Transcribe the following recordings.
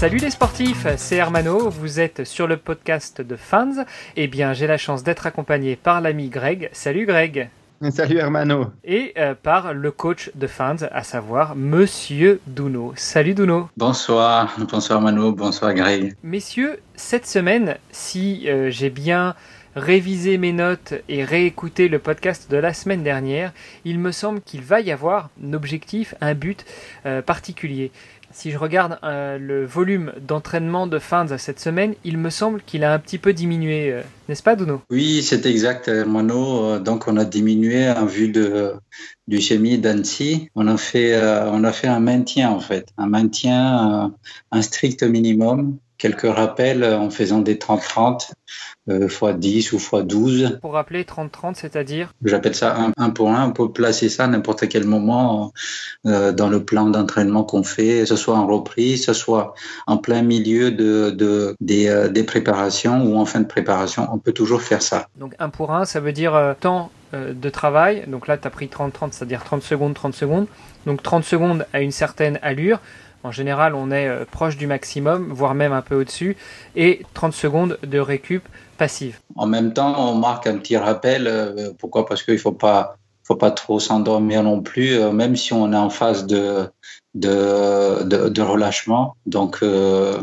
Salut les sportifs, c'est Hermano, vous êtes sur le podcast de Fans. Eh bien, j'ai la chance d'être accompagné par l'ami Greg. Salut Greg. Salut Hermano. Et euh, par le coach de Fans, à savoir Monsieur Duno. Salut Duno. Bonsoir, bonsoir Hermano, bonsoir Greg. Messieurs, cette semaine, si euh, j'ai bien révisé mes notes et réécouté le podcast de la semaine dernière, il me semble qu'il va y avoir un objectif, un but euh, particulier. Si je regarde euh, le volume d'entraînement de Fans cette semaine, il me semble qu'il a un petit peu diminué, euh, n'est-ce pas, Duno Oui, c'est exact, Mano. Donc, on a diminué en vue du chemin d'Annecy. On a fait, euh, on a fait un maintien en fait, un maintien, un strict minimum quelques rappels en faisant des 30-30 euh, x 10 ou x 12. Pour rappeler 30-30, c'est-à-dire J'appelle ça un, pour un. On peut placer ça à n'importe quel moment euh, dans le plan d'entraînement qu'on fait, que ce soit en reprise, que ce soit en plein milieu de, de des, euh, des, préparations ou en fin de préparation. On peut toujours faire ça. Donc un pour un, ça veut dire euh, temps de travail. Donc là, tu as pris 30-30, c'est-à-dire 30 secondes, 30 secondes. Donc 30 secondes à une certaine allure. En général, on est euh, proche du maximum, voire même un peu au-dessus, et 30 secondes de récup passive. En même temps, on marque un petit rappel. Euh, pourquoi? Parce qu'il ne faut pas, faut pas trop s'endormir non plus, euh, même si on est en phase de, de, de, de relâchement. Donc, euh,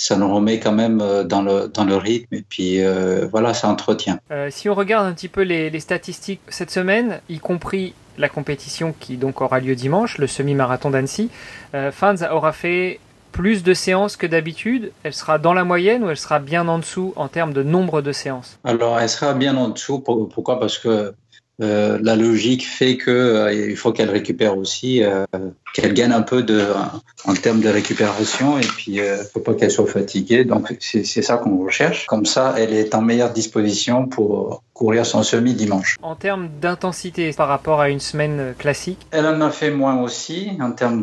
ça nous remet quand même dans le, dans le rythme et puis euh, voilà, ça entretient. Euh, si on regarde un petit peu les, les, statistiques cette semaine, y compris la compétition qui donc aura lieu dimanche, le semi-marathon d'Annecy, euh, Fans aura fait plus de séances que d'habitude. Elle sera dans la moyenne ou elle sera bien en dessous en termes de nombre de séances? Alors, elle sera bien en dessous. Pourquoi? Parce que euh, la logique fait que euh, il faut qu'elle récupère aussi, euh, qu'elle gagne un peu de, en termes de récupération et puis il euh, faut pas qu'elle soit fatiguée. Donc c'est ça qu'on recherche. Comme ça, elle est en meilleure disposition pour courir son semi dimanche. En termes d'intensité par rapport à une semaine classique, elle en a fait moins aussi en termes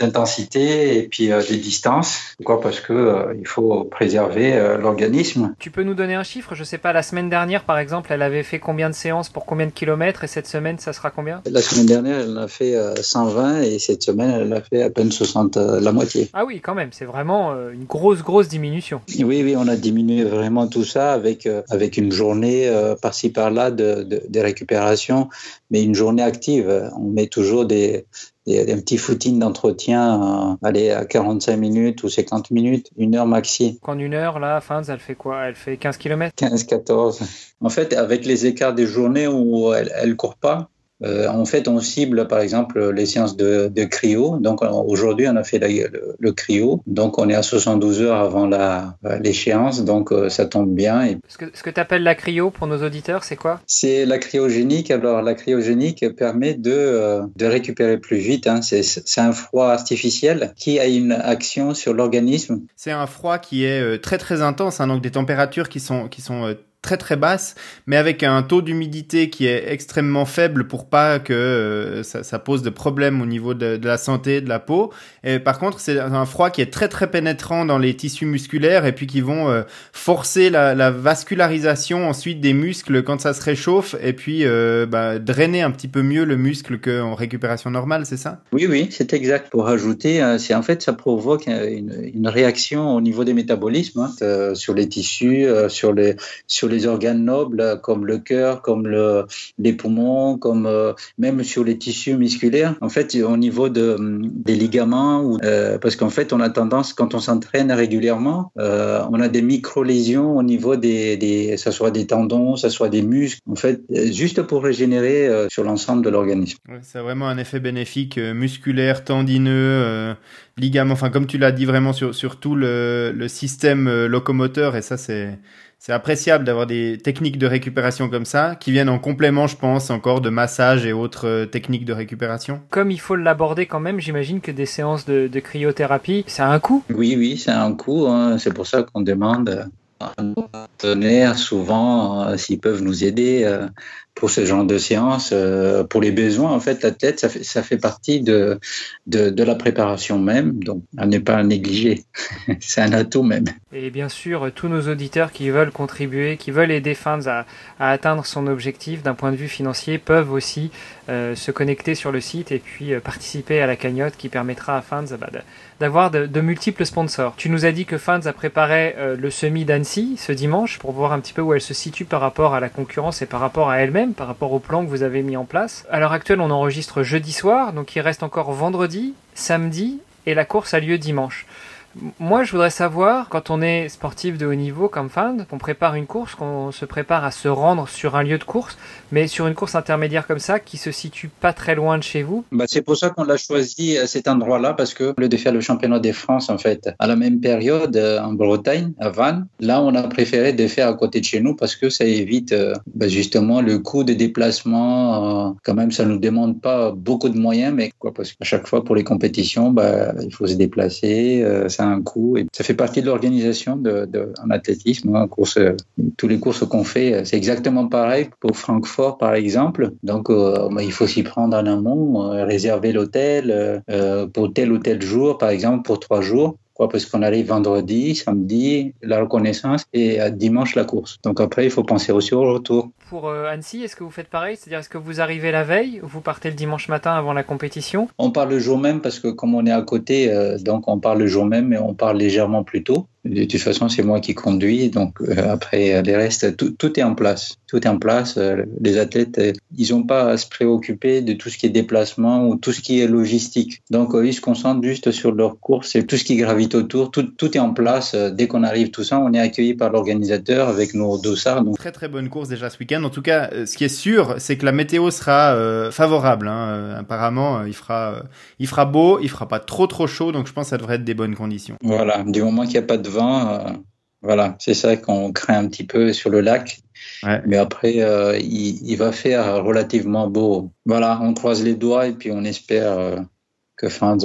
d'intensité et puis des distances. Pourquoi? Parce que il faut préserver l'organisme. Tu peux nous donner un chiffre? Je sais pas. La semaine dernière, par exemple, elle avait fait combien de séances pour combien de kilomètres et cette semaine ça sera combien? La semaine dernière elle a fait 120 et cette semaine elle a fait à peine 60, la moitié. Ah oui quand même, c'est vraiment une grosse grosse diminution. Oui oui on a diminué vraiment tout ça avec, avec une journée par-ci par-là de, de, de, récupération mais une journée active. On met toujours des, des, un petit footing d'entretien, euh, aller à 45 minutes ou 50 minutes, une heure maxi. Qu'en une heure, là, fin, elle fait quoi? Elle fait 15 km 15-14. En fait, avec les écarts des journées où elle ne court pas, euh, en fait, on cible par exemple les séances de, de cryo. Donc aujourd'hui, on a fait la, le, le, cryo. Donc on est à 72 heures avant l'échéance. Donc euh, ça tombe bien. Et... Ce que, ce que tu appelles la cryo pour nos auditeurs, c'est quoi? C'est la cryogénique. Alors la cryogénique permet de, euh, de récupérer plus vite. Hein. C'est un froid artificiel qui a une action sur l'organisme. C'est un froid qui est très très intense. Hein, donc des températures qui sont, qui sont très très basse, mais avec un taux d'humidité qui est extrêmement faible pour pas que euh, ça, pose de problèmes au niveau de, la santé de la peau. Et par contre, c'est un froid qui est très très pénétrant dans les tissus musculaires et puis qui vont euh, forcer la, la, vascularisation ensuite des muscles quand ça se réchauffe et puis euh, bah, drainer un petit peu mieux le muscle qu'en récupération normale, c'est ça? Oui, oui, c'est exact. Pour ajouter, c'est en fait ça provoque une, une, réaction au niveau des métabolismes hein, sur les tissus, sur les sur les organes nobles comme le cœur, comme le, les poumons, comme euh, même sur les tissus musculaires. En fait, au niveau de, des ligaments, ou, euh, parce qu'en fait, on a tendance, quand on s'entraîne régulièrement, euh, on a des micro-lésions au niveau des, des, ça soit des tendons, ça soit des muscles. En fait, juste pour régénérer euh, sur l'ensemble de l'organisme. Ouais, c'est vraiment un effet bénéfique euh, musculaire, tendineux, ligaments. Enfin, comme tu l'as dit, vraiment sur, sur tout le, le système locomoteur. Et ça, c'est c'est appréciable d'avoir des techniques de récupération comme ça, qui viennent en complément, je pense, encore de massage et autres euh, techniques de récupération. Comme il faut l'aborder quand même, j'imagine que des séances de, de cryothérapie, ça a un coût. Oui, oui, c'est un coût. Hein. C'est pour ça qu'on demande à nos partenaires souvent euh, s'ils peuvent nous aider. Euh, pour ce genre de séance, euh, pour les besoins, en fait, la tête, ça fait, ça fait partie de, de, la préparation même, donc à ne pas négliger. C'est un atout même. Et bien sûr, tous nos auditeurs qui veulent contribuer, qui veulent aider Fans à, à atteindre son objectif d'un point de vue financier, peuvent aussi euh, se connecter sur le site et puis euh, participer à la cagnotte qui permettra à Fans bah, d'avoir de, multiples sponsors. Tu nous as dit que Fans a préparé le semi d'Annecy ce dimanche pour voir un petit peu où elle se situe par rapport à la concurrence et par rapport à elle-même, par rapport au plan que vous avez mis en place. À l'heure actuelle, on enregistre jeudi soir, donc il reste encore vendredi, samedi et la course a lieu dimanche. Moi, je voudrais savoir, quand on est sportif de haut niveau comme fan, qu'on prépare une course, qu'on se prépare à se rendre sur un lieu de course, mais sur une course intermédiaire comme ça, qui se situe pas très loin de chez vous. Bah, c'est pour ça qu'on l'a choisi à cet endroit-là, parce que le de faire le championnat des France, en fait, à la même période euh, en Bretagne, à Vannes, là, on a préféré de faire à côté de chez nous parce que ça évite bah, justement le coût de déplacement. Euh, quand même, ça nous demande pas beaucoup de moyens, mais quoi, parce qu'à chaque fois pour les compétitions, bah, il faut se déplacer. Euh, ça un. Et ça fait partie de l'organisation de, en athlétisme. En course, tous les courses qu'on fait, c'est exactement pareil pour Francfort, par exemple. Donc, euh, il faut s'y prendre en amont, euh, réserver l'hôtel euh, pour tel ou tel jour, par exemple, pour trois jours parce qu'on arrive vendredi, samedi, la reconnaissance et dimanche la course. Donc après, il faut penser aussi au retour. Pour Annecy, est-ce que vous faites pareil? C'est-à-dire, est-ce que vous arrivez la veille ou vous partez le dimanche matin avant la compétition? On part le jour même parce que comme on est à côté, donc on part le jour même, mais on part légèrement plus tôt. De toute façon, c'est moi qui conduis, donc euh, après les restes, tout, tout, est en place. Tout est en place. Euh, les athlètes, euh, ils n'ont pas à se préoccuper de tout ce qui est déplacement ou tout ce qui est logistique. Donc, ils se concentrent juste sur leur course et tout ce qui gravite autour. Tout, tout est en place. Dès qu'on arrive, tout ça, on est accueilli par l'organisateur avec nos dossards. Donc... Très très bonne course déjà ce week-end. En tout cas, ce qui est sûr, c'est que la météo sera favorable. Hein. Apparemment, il fera, il fera beau, il fera pas trop trop chaud, donc je pense que ça devrait être des bonnes conditions. Voilà, du moment qu'il n'y a pas de vent, euh, voilà, c'est ça qu'on craint un petit peu sur le lac. Ouais. Mais après, euh, il, il, va faire relativement beau. Voilà, on croise les doigts et puis on espère euh, que Fans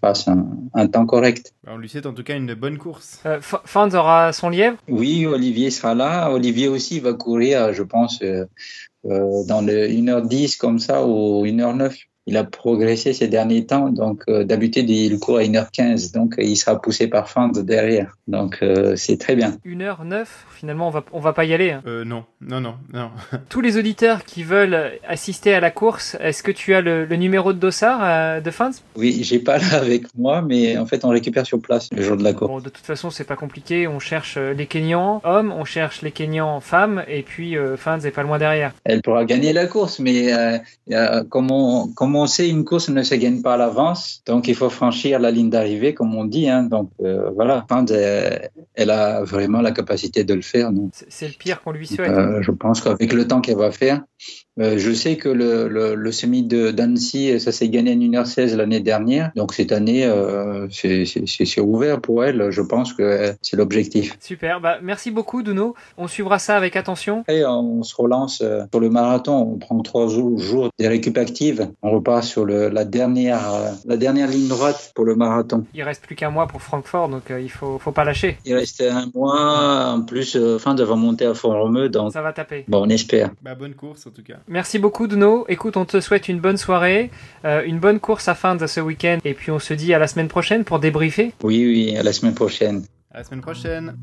fasse un, un, temps correct. On lui souhaite en tout cas une bonne course. Euh, Fans aura son lièvre? Oui, Olivier sera là. Olivier aussi va courir, je pense, euh, dans le 1h10 comme ça ou 1h09 il a progressé ces derniers temps. Donc, euh, d'habitude, il court à 1h15. Donc, il sera poussé par Fans derrière. Donc, euh, c'est très bien. 1h09, finalement, on va, on va pas y aller. Hein. Euh, non, non, non, non. Tous les auditeurs qui veulent assister à la course, est-ce que tu as le, le numéro de dossard euh, de Fans Oui, j'ai pas là avec moi, mais en fait, on récupère sur place le jour de la course. Bon, de toute façon, c'est pas compliqué. On cherche les Kenyans hommes, on cherche les Kenyans femmes, et puis Fans est pas loin derrière. Elle pourra gagner la course, mais comment, comment on sait, une course ne se gagne pas à l'avance, donc il faut franchir la ligne d'arrivée, comme on dit. Hein. Donc euh, voilà, elle, elle, a vraiment la capacité de le faire. C'est le pire qu'on lui souhaite. Euh, je pense qu'avec le temps qu'elle va faire, euh, je sais que le, le, le semi de d'Annecy, ça s'est gagné en 1h16 l'année dernière. Donc cette année, euh, c'est ouvert pour elle. Je pense que c'est l'objectif. Super. Bah, merci beaucoup, Duno. On suivra ça avec attention. Et on se relance euh, sur le marathon. On prend trois jours, des récup actives. On repart sur le, la, dernière, euh, la dernière ligne droite pour le marathon. Il reste plus qu'un mois pour Francfort, donc euh, il faut, faut pas lâcher. Il reste un mois. En plus, fin de monter à Font-Romeu. Donc... Ça va taper. Bon, on espère. Bah, bonne course tout cas. Merci beaucoup, Duno. Écoute, on te souhaite une bonne soirée, euh, une bonne course à fin de ce week-end, et puis on se dit à la semaine prochaine pour débriefer. Oui, oui, à la semaine prochaine. À la semaine prochaine.